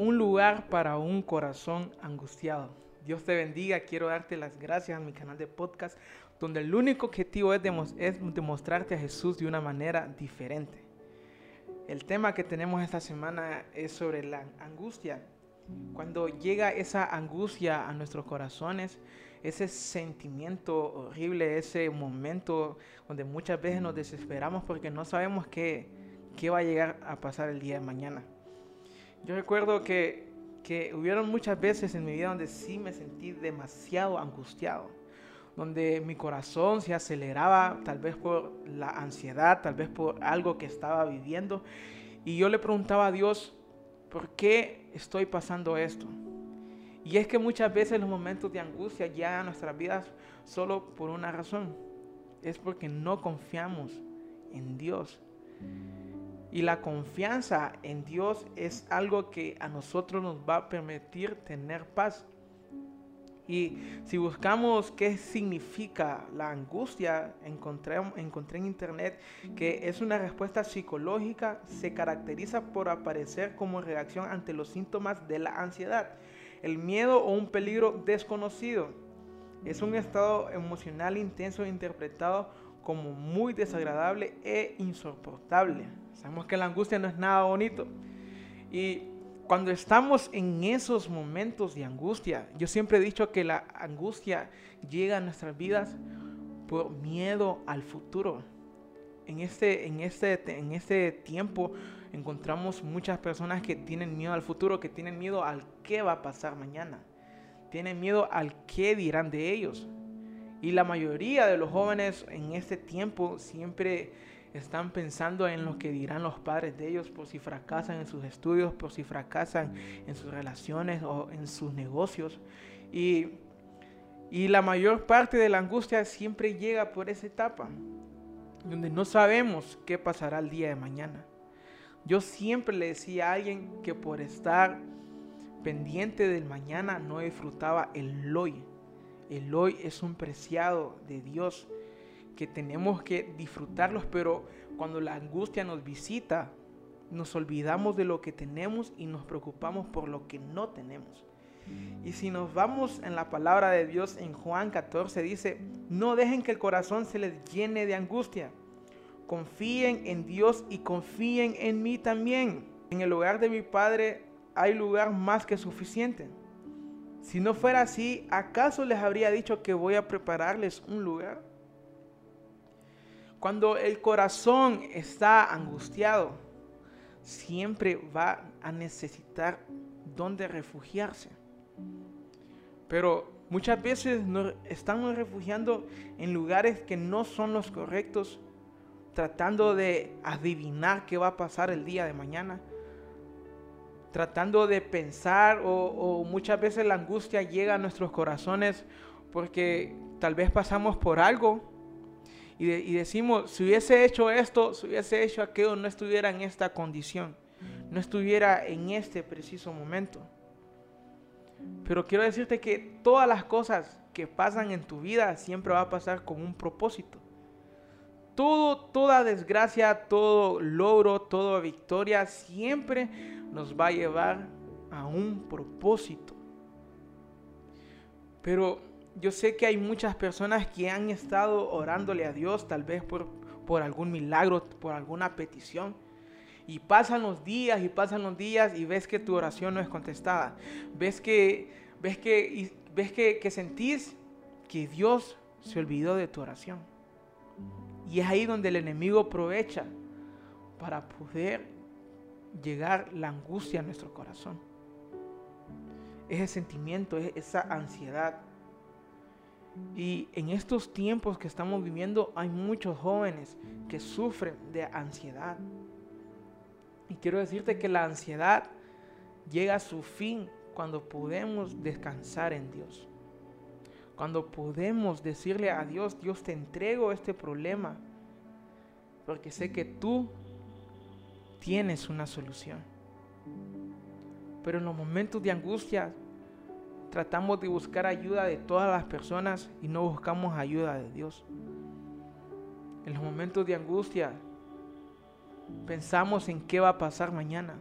un lugar para un corazón angustiado. Dios te bendiga, quiero darte las gracias a mi canal de podcast, donde el único objetivo es, demostrarte a Jesús de una manera diferente. El tema que tenemos esta semana es sobre la angustia. Cuando llega esa angustia a nuestros corazones, ese sentimiento horrible, ese momento donde muchas veces nos desesperamos porque no sabemos qué va a llegar a pasar el día de mañana. Yo recuerdo que, que hubieron muchas veces en mi vida donde sí me sentí demasiado angustiado, donde mi corazón se aceleraba, tal vez por la ansiedad, tal vez por algo que estaba viviendo, y yo le preguntaba a Dios, ¿por qué estoy pasando esto? Y es que muchas veces los momentos de angustia llegan a nuestras vidas solo por una razón. Es porque no confiamos en Dios. Y la confianza en Dios es algo que a nosotros nos va a permitir tener paz. Y si buscamos qué significa la angustia, encontré, encontré en internet que es una respuesta psicológica, se caracteriza por aparecer como reacción ante los síntomas de la ansiedad el miedo o un peligro desconocido. Es un estado emocional intenso interpretado como muy desagradable e insoportable. Sabemos que la angustia no es nada bonito. Y cuando estamos en esos momentos de angustia, yo siempre he dicho que la angustia llega a nuestras vidas por miedo al futuro. En este, en este, en este tiempo encontramos muchas personas que tienen miedo al futuro, que tienen miedo al qué va a pasar mañana. Tienen miedo al qué dirán de ellos. Y la mayoría de los jóvenes en este tiempo siempre están pensando en lo que dirán los padres de ellos por si fracasan en sus estudios, por si fracasan en sus relaciones o en sus negocios. Y, y la mayor parte de la angustia siempre llega por esa etapa, donde no sabemos qué pasará el día de mañana. Yo siempre le decía a alguien que por estar pendiente del mañana no disfrutaba el hoy. El hoy es un preciado de Dios que tenemos que disfrutarlos, pero cuando la angustia nos visita, nos olvidamos de lo que tenemos y nos preocupamos por lo que no tenemos. Y si nos vamos en la palabra de Dios en Juan 14 dice, no dejen que el corazón se les llene de angustia confíen en Dios y confíen en mí también. En el lugar de mi Padre hay lugar más que suficiente. Si no fuera así, ¿acaso les habría dicho que voy a prepararles un lugar? Cuando el corazón está angustiado, siempre va a necesitar dónde refugiarse. Pero muchas veces nos estamos refugiando en lugares que no son los correctos tratando de adivinar qué va a pasar el día de mañana, tratando de pensar o, muchas veces la angustia llega a nuestros corazones porque tal vez pasamos por algo y, decimos, si hubiese hecho esto, si hubiese hecho aquello, no estuviera en esta condición, no estuviera en este preciso momento. Pero quiero decirte que todas las cosas que pasan en tu vida siempre va a pasar con un propósito todo, toda desgracia, todo logro, toda victoria siempre nos va a llevar a un propósito. Pero yo sé que hay muchas personas que han estado orándole a Dios, tal vez por, por algún milagro, por alguna petición. Y pasan los días y pasan los días y ves que tu oración no es contestada. Ves que, ves que, ves que, que sentís que Dios se olvidó de tu oración. Y es ahí donde el enemigo aprovecha para poder llegar la angustia a nuestro corazón. Ese sentimiento, esa ansiedad. Y en estos tiempos que estamos viviendo hay muchos jóvenes que sufren de ansiedad. Y quiero decirte que la ansiedad llega a su fin cuando podemos descansar en Dios. Cuando podemos decirle a Dios, Dios te entrego este problema, porque sé que tú tienes una solución. Pero en los momentos de angustia tratamos de buscar ayuda de todas las personas y no buscamos ayuda de Dios. En los momentos de angustia pensamos en qué va a pasar mañana.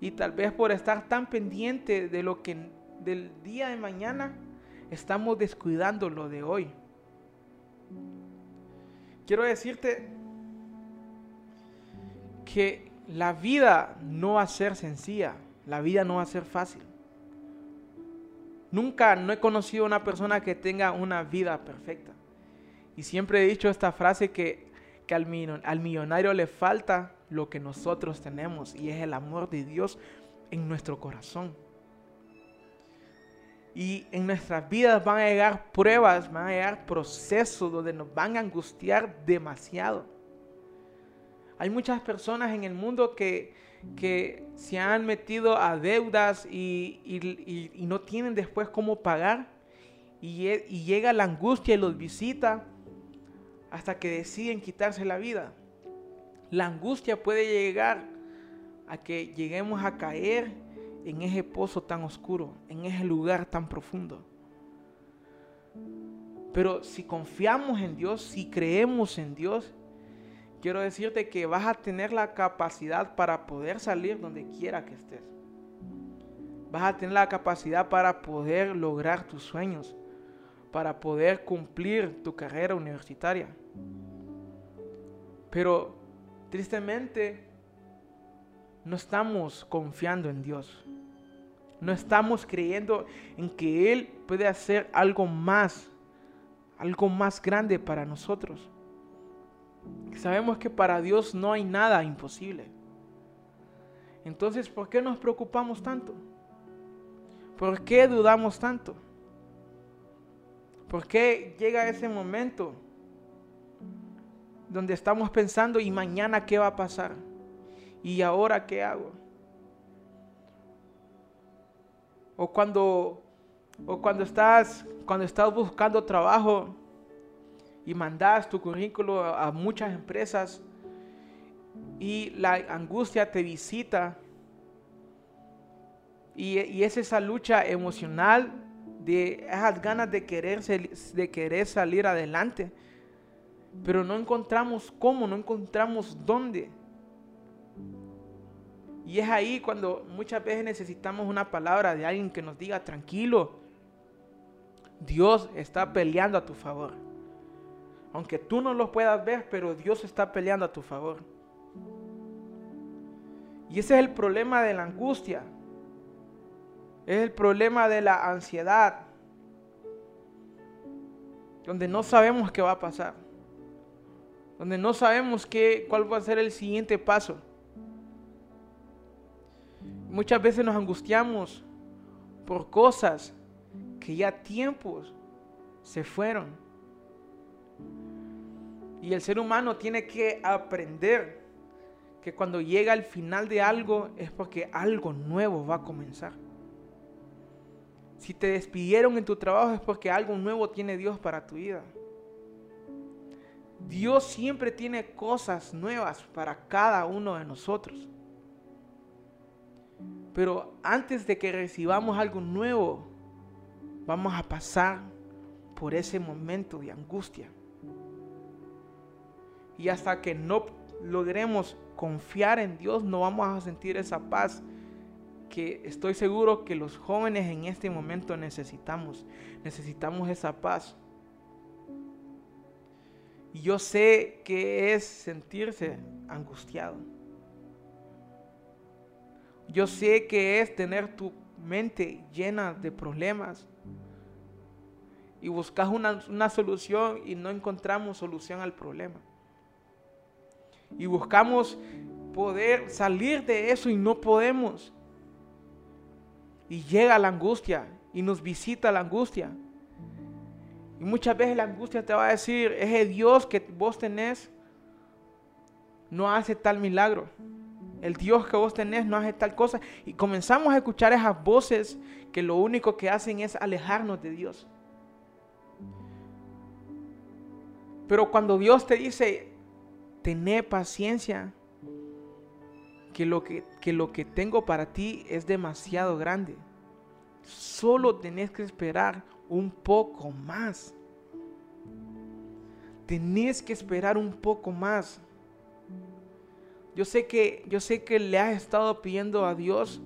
Y tal vez por estar tan pendiente de lo que del día de mañana, estamos descuidando lo de hoy. Quiero decirte que la vida no va a ser sencilla, la vida no va a ser fácil. Nunca no he conocido a una persona que tenga una vida perfecta. Y siempre he dicho esta frase que, al, al millonario le falta lo que nosotros tenemos y es el amor de Dios en nuestro corazón. Y en nuestras vidas van a llegar pruebas, van a llegar procesos donde nos van a angustiar demasiado. Hay muchas personas en el mundo que, que se han metido a deudas y, no tienen después cómo pagar. Y, y llega la angustia y los visita hasta que deciden quitarse la vida. La angustia puede llegar a que lleguemos a caer en ese pozo tan oscuro, en ese lugar tan profundo. Pero si confiamos en Dios, si creemos en Dios, quiero decirte que vas a tener la capacidad para poder salir donde quiera que estés. Vas a tener la capacidad para poder lograr tus sueños, para poder cumplir tu carrera universitaria. Pero tristemente no estamos confiando en Dios. No estamos creyendo en que Él puede hacer algo más, algo más grande para nosotros. Sabemos que para Dios no hay nada imposible. Entonces, ¿por qué nos preocupamos tanto? ¿Por qué dudamos tanto? ¿Por qué llega ese momento donde estamos pensando y mañana qué va a pasar? ¿Y ahora qué hago? O cuando, o cuando, estás, cuando estás buscando trabajo y mandas tu currículo a, muchas empresas y la angustia te visita y, es esa lucha emocional de esas ganas de querer, de querer salir adelante. Pero no encontramos cómo, no encontramos dónde. Y es ahí cuando muchas veces necesitamos una palabra de alguien que nos diga, tranquilo, Dios está peleando a tu favor. Aunque tú no lo puedas ver, pero Dios está peleando a tu favor. Y ese es el problema de la angustia. Es el problema de la ansiedad. Donde no sabemos qué va a pasar. Donde no sabemos qué, cuál va a ser el siguiente paso. Muchas veces nos angustiamos por cosas que ya tiempos se fueron. Y el ser humano tiene que aprender que cuando llega al final de algo es porque algo nuevo va a comenzar. Si te despidieron en tu trabajo es porque algo nuevo tiene Dios para tu vida. Dios siempre tiene cosas nuevas para cada uno de nosotros. Pero antes de que recibamos algo nuevo, vamos a pasar por ese momento de angustia. Y hasta que no logremos confiar en Dios, no vamos a sentir esa paz que estoy seguro que los jóvenes en este momento necesitamos. Necesitamos esa paz. Y yo sé que es sentirse angustiado. Yo sé que es tener tu mente llena de problemas y buscas una, solución y no encontramos solución al problema. Y buscamos poder salir de eso y no podemos. Y llega la angustia y nos visita la angustia. Y muchas veces la angustia te va a decir, ese Dios que vos tenés no hace tal milagro el Dios que vos tenés no hace tal cosa. Y comenzamos a escuchar esas voces que lo único que hacen es alejarnos de Dios. Pero cuando Dios te dice, tené paciencia, que lo que, que lo que tengo para ti es demasiado grande. Solo tenés que esperar un poco más. Tenés que esperar un poco más. Yo sé que yo sé que le has estado pidiendo a Dios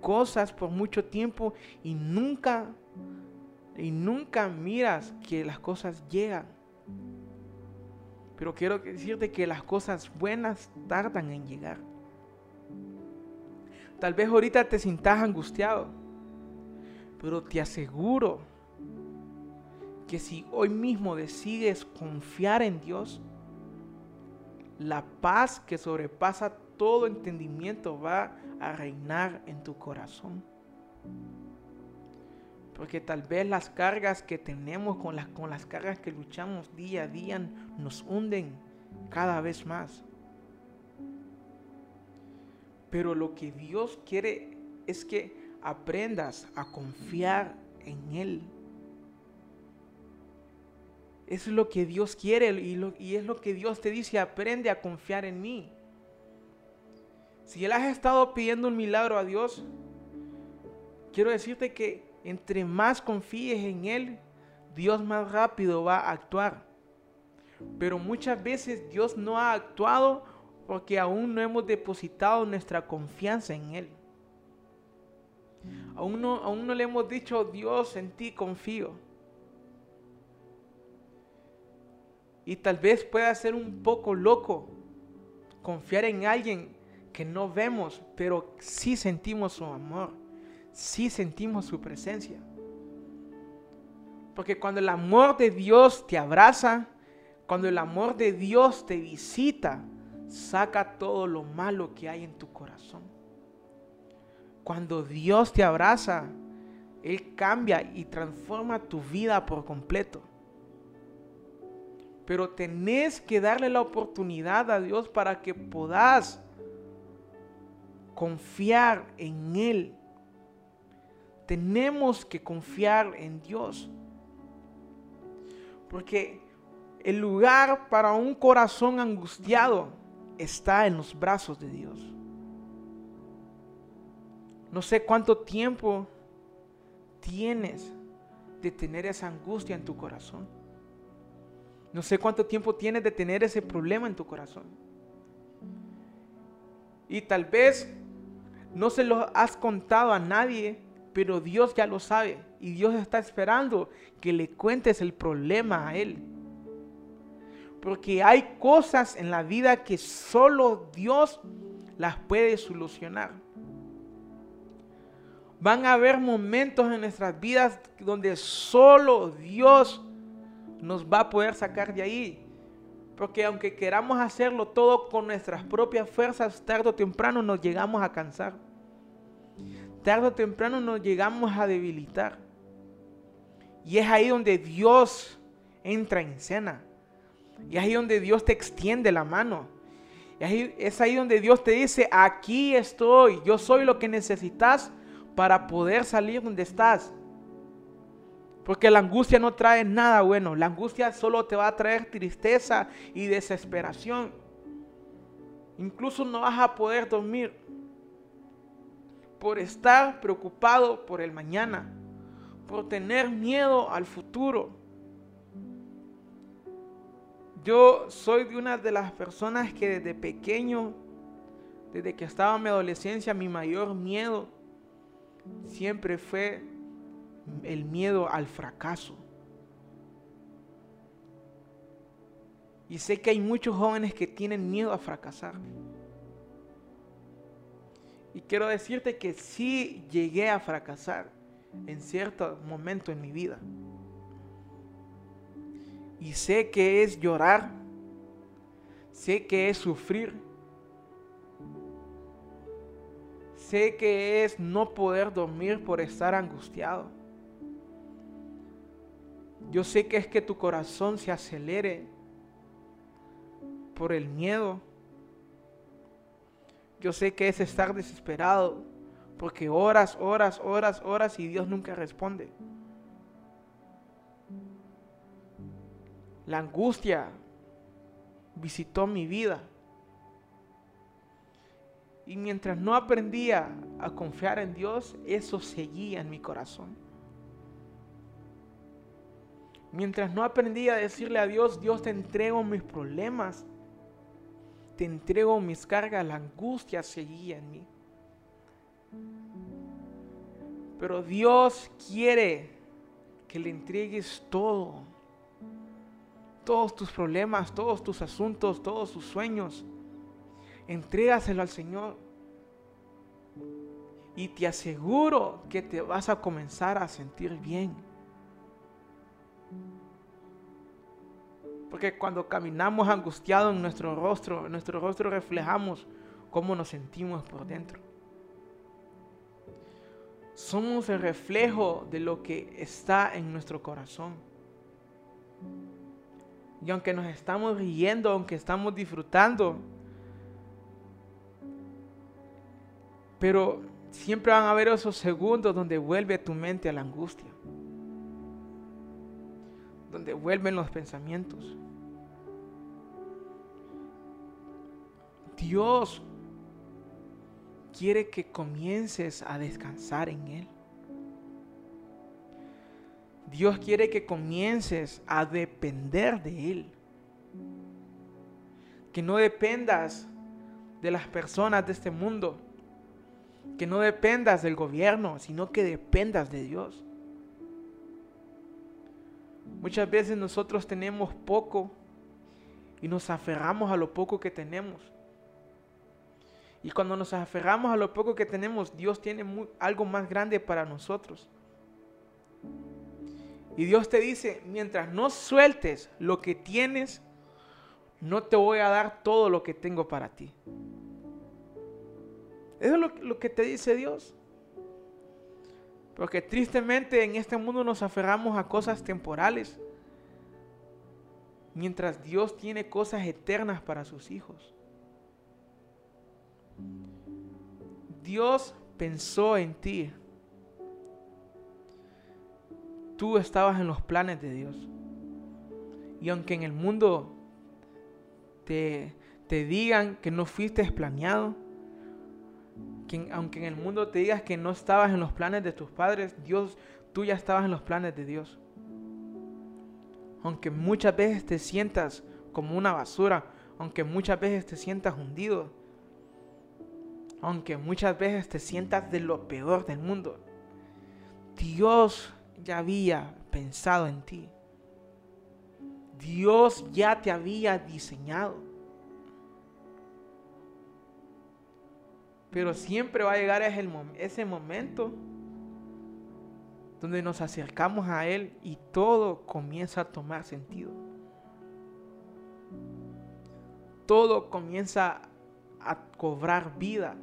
cosas por mucho tiempo y nunca y nunca miras que las cosas llegan. Pero quiero decirte que las cosas buenas tardan en llegar. Tal vez ahorita te sientas angustiado, pero te aseguro que si hoy mismo decides confiar en Dios, la paz que sobrepasa todo entendimiento va a reinar en tu corazón. Porque tal vez las cargas que tenemos con las, con las cargas que luchamos día a día nos hunden cada vez más. Pero lo que Dios quiere es que aprendas a confiar en Él. Es lo que Dios quiere y, y, es lo que Dios te dice, aprende a confiar en mí. Si Él has estado pidiendo un milagro a Dios, quiero decirte que entre más confíes en Él, Dios más rápido va a actuar. Pero muchas veces Dios no ha actuado porque aún no hemos depositado nuestra confianza en Él. Aún no, aún no le hemos dicho, Dios, en ti confío. Y tal vez pueda ser un poco loco confiar en alguien que no vemos, pero sí sentimos su amor, sí sentimos su presencia. Porque cuando el amor de Dios te abraza, cuando el amor de Dios te visita, saca todo lo malo que hay en tu corazón. Cuando Dios te abraza, Él cambia y transforma tu vida por completo. Pero tenés que darle la oportunidad a Dios para que puedas confiar en Él. Tenemos que confiar en Dios. Porque el lugar para un corazón angustiado está en los brazos de Dios. No sé cuánto tiempo tienes de tener esa angustia en tu corazón. No sé cuánto tiempo tienes de tener ese problema en tu corazón. Y tal vez no se lo has contado a nadie, pero Dios ya lo sabe. Y Dios está esperando que le cuentes el problema a Él. Porque hay cosas en la vida que solo Dios las puede solucionar. Van a haber momentos en nuestras vidas donde solo Dios nos va a poder sacar de ahí. Porque aunque queramos hacerlo todo con nuestras propias fuerzas, tarde o temprano nos llegamos a cansar. Tarde o temprano nos llegamos a debilitar. Y es ahí donde Dios entra en escena. Y es ahí donde Dios te extiende la mano. Y es ahí donde Dios te dice, aquí estoy, yo soy lo que necesitas para poder salir donde estás. Porque la angustia no trae nada bueno. La angustia solo te va a traer tristeza y desesperación. Incluso no vas a poder dormir por estar preocupado por el mañana, por tener miedo al futuro. Yo soy de una de las personas que desde pequeño, desde que estaba en mi adolescencia, mi mayor miedo siempre fue el miedo al fracaso. Y sé que hay muchos jóvenes que tienen miedo a fracasar. Quiero decirte que sí llegué a fracasar en cierto momento en mi vida. Y sé que es llorar. Sé que es sufrir. Sé que es no poder dormir por estar angustiado. Yo sé que es que tu corazón se acelere por el miedo. Yo sé que es estar desesperado porque horas, horas, horas, horas y Dios nunca responde. La angustia visitó mi vida. Y mientras no aprendía a confiar en Dios, eso seguía en mi corazón. Mientras no aprendía a decirle a Dios, Dios te entrego mis problemas, te entrego mis cargas, la angustia seguía en mí. Pero Dios quiere que le entregues todo. Todos tus problemas, todos tus asuntos, todos tus sueños. Entrégaselo al Señor. Y te aseguro que te vas a comenzar a sentir bien. Porque cuando caminamos angustiados en nuestro rostro, en nuestro rostro reflejamos cómo nos sentimos por dentro. Somos el reflejo de lo que está en nuestro corazón. Y aunque nos estamos riendo, aunque estamos disfrutando, pero siempre van a haber esos segundos donde vuelve tu mente a la angustia donde vuelven los pensamientos. Dios quiere que comiences a descansar en Él. Dios quiere que comiences a depender de Él. Que no dependas de las personas de este mundo. Que no dependas del gobierno, sino que dependas de Dios. Muchas veces nosotros tenemos poco y nos aferramos a lo poco que tenemos. Y cuando nos aferramos a lo poco que tenemos, Dios tiene algo más grande para nosotros. Y Dios te dice, mientras no sueltes lo que tienes, no te voy a dar todo lo que tengo para ti. Eso es lo, lo que te dice Dios. Porque tristemente en este mundo nos aferramos a cosas temporales. Mientras Dios tiene cosas eternas para sus hijos. Dios pensó en ti. Tú estabas en los planes de Dios. Y aunque en el mundo te, te digan que no fuiste planeado, aunque en el mundo te digas que no estabas en los planes de tus padres, Dios, tú ya estabas en los planes de Dios. Aunque muchas veces te sientas como una basura, aunque muchas veces te sientas hundido, aunque muchas veces te sientas de lo peor del mundo, Dios ya había pensado en ti. Dios ya te había diseñado. Pero siempre va a llegar ese momento donde nos acercamos a Él y todo comienza a tomar sentido. Todo comienza a cobrar vida.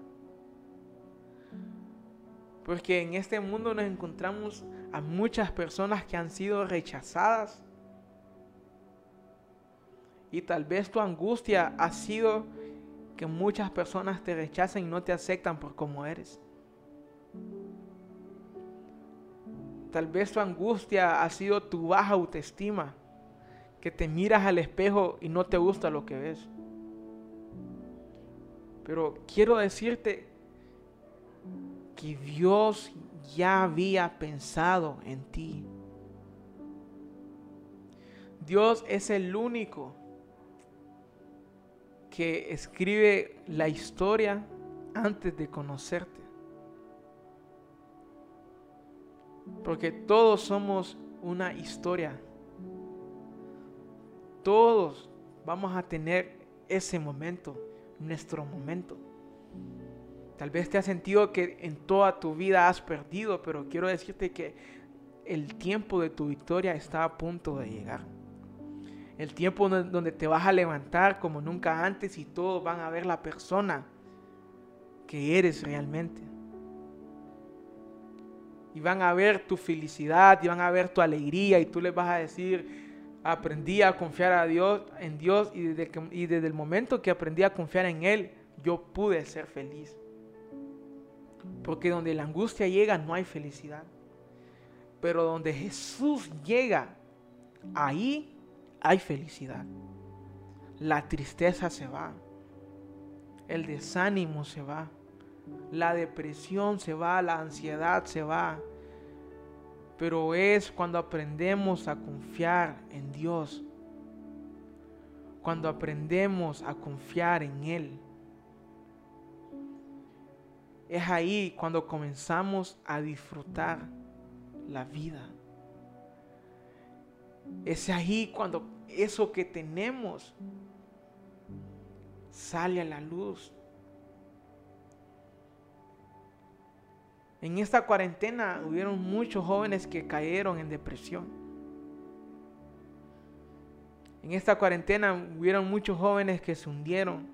Porque en este mundo nos encontramos a muchas personas que han sido rechazadas. Y tal vez tu angustia ha sido que muchas personas te rechacen y no te aceptan por como eres. Tal vez tu angustia ha sido tu baja autoestima, que te miras al espejo y no te gusta lo que ves. Pero quiero decirte que Dios ya había pensado en ti. Dios es el único que escribe la historia antes de conocerte. Porque todos somos una historia. Todos vamos a tener ese momento, nuestro momento. Tal vez te has sentido que en toda tu vida has perdido, pero quiero decirte que el tiempo de tu victoria está a punto de llegar. El tiempo donde te vas a levantar como nunca antes y todos van a ver la persona que eres realmente. Y van a ver tu felicidad y van a ver tu alegría y tú les vas a decir, aprendí a confiar a Dios, en Dios y desde, y desde el momento que aprendí a confiar en Él, yo pude ser feliz. Porque donde la angustia llega no hay felicidad. Pero donde Jesús llega, ahí hay felicidad. La tristeza se va. El desánimo se va. La depresión se va. La ansiedad se va. Pero es cuando aprendemos a confiar en Dios. cuando aprendemos a confiar en Él. Es ahí cuando comenzamos a disfrutar la vida. Es ahí cuando eso que tenemos sale a la luz. En esta cuarentena hubieron muchos jóvenes que cayeron en depresión. En esta cuarentena hubieron muchos jóvenes que se hundieron.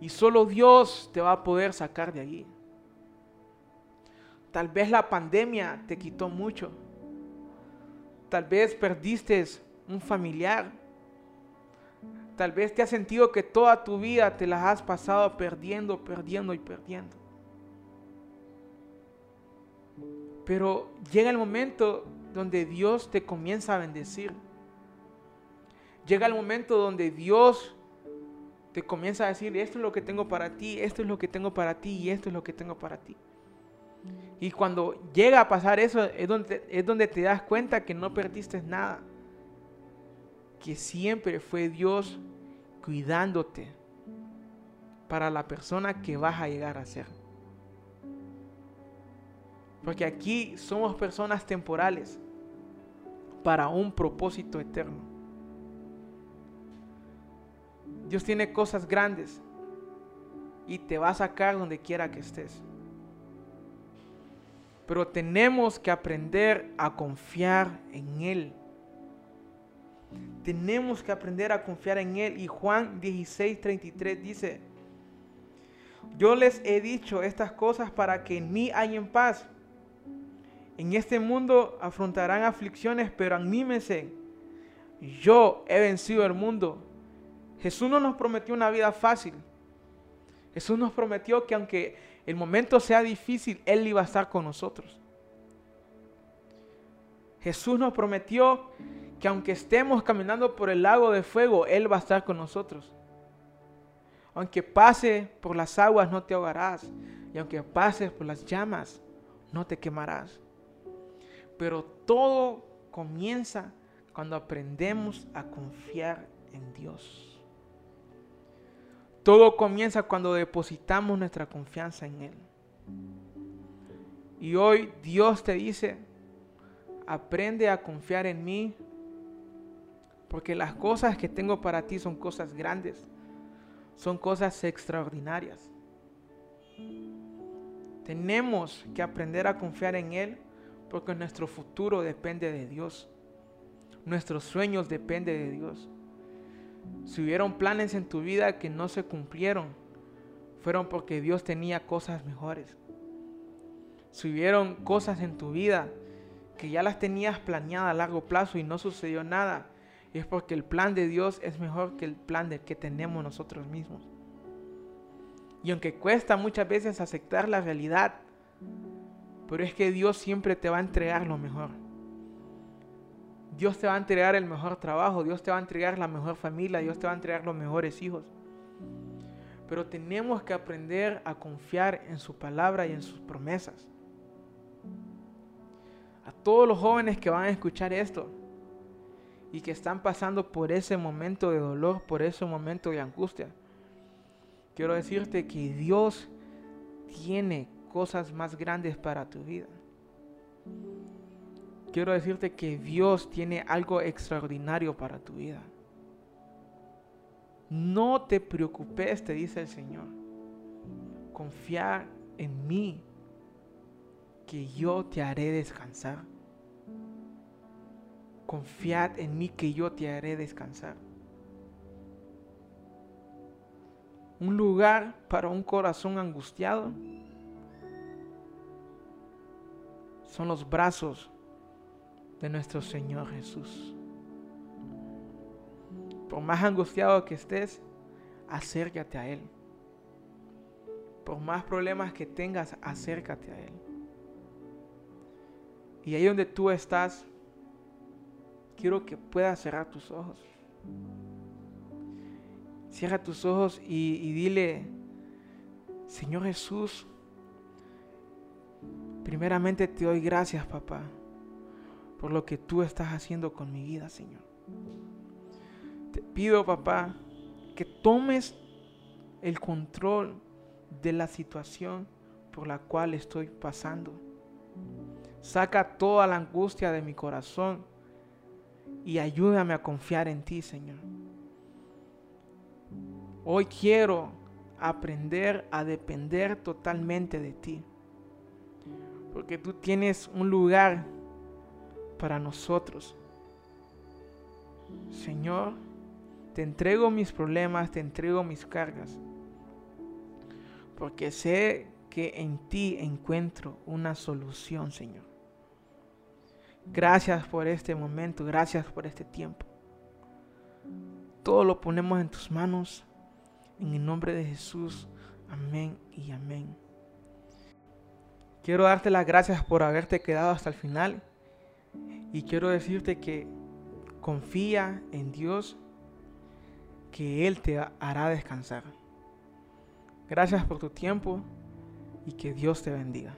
Y solo Dios te va a poder sacar de allí. Tal vez la pandemia te quitó mucho. Tal vez perdiste un familiar. Tal vez te has sentido que toda tu vida te las has pasado perdiendo, perdiendo y perdiendo. Pero llega el momento donde Dios te comienza a bendecir. Llega el momento donde Dios te comienza a decir, esto es lo que tengo para ti, esto es lo que tengo para ti y esto es lo que tengo para ti. Y cuando llega a pasar eso es donde, es donde te das cuenta que no perdiste nada. Que siempre fue Dios cuidándote para la persona que vas a llegar a ser. Porque aquí somos personas temporales para un propósito eterno. Dios tiene cosas grandes y te va a sacar donde quiera que estés. Pero tenemos que aprender a confiar en Él. Tenemos que aprender a confiar en Él. Y Juan 16, 33 dice, yo les he dicho estas cosas para que en mí hayan paz. En este mundo afrontarán aflicciones, pero anímense. Yo he vencido el mundo. Jesús no nos prometió una vida fácil. Jesús nos prometió que aunque el momento sea difícil, Él iba a estar con nosotros. Jesús nos prometió que aunque estemos caminando por el lago de fuego, Él va a estar con nosotros. Aunque pase por las aguas, no te ahogarás. Y aunque pases por las llamas, no te quemarás. Pero todo comienza cuando aprendemos a confiar en Dios. Todo comienza cuando depositamos nuestra confianza en Él. Y hoy Dios te dice, aprende a confiar en mí, porque las cosas que tengo para ti son cosas grandes, son cosas extraordinarias. Tenemos que aprender a confiar en Él porque nuestro futuro depende de Dios. Nuestros sueños dependen de Dios. Si hubieron planes en tu vida que no se cumplieron, fueron porque Dios tenía cosas mejores. Si hubieron cosas en tu vida que ya las tenías planeadas a largo plazo y no sucedió nada, es porque el plan de Dios es mejor que el plan de que tenemos nosotros mismos. Y aunque cuesta muchas veces aceptar la realidad, pero es que Dios siempre te va a entregar lo mejor. Dios te va a entregar el mejor trabajo, Dios te va a entregar la mejor familia, Dios te va a entregar los mejores hijos. Pero tenemos que aprender a confiar en su palabra y en sus promesas. A todos los jóvenes que van a escuchar esto y que están pasando por ese momento de dolor, por ese momento de angustia, quiero decirte que Dios tiene cosas más grandes para tu vida. Quiero decirte que Dios tiene algo extraordinario para tu vida. No te preocupes, te dice el Señor. Confía en mí, que yo te haré descansar. Confiad en mí, que yo te haré descansar. Un lugar para un corazón angustiado son los brazos de nuestro Señor Jesús. Por más angustiado que estés, acércate a Él. Por más problemas que tengas, acércate a Él. Y ahí donde tú estás, quiero que puedas cerrar tus ojos. Cierra tus ojos y, y dile, Señor Jesús, Primeramente te doy gracias, papá, por lo que tú estás haciendo con mi vida, Señor. Te pido, papá, que tomes el control de la situación por la cual estoy pasando. Saca toda la angustia de mi corazón y ayúdame a confiar en ti, Señor. Hoy quiero aprender a depender totalmente de ti. Porque tú tienes un lugar para nosotros. Señor, te entrego mis problemas, te entrego mis cargas. Porque sé que en ti encuentro una solución, Señor. Gracias por este momento, gracias por este tiempo. Todo lo ponemos en tus manos. En el nombre de Jesús. Amén y amén. Quiero darte las gracias por haberte quedado hasta el final. Y quiero decirte que confía en Dios, que Él te hará descansar. Gracias por tu tiempo y que Dios te bendiga.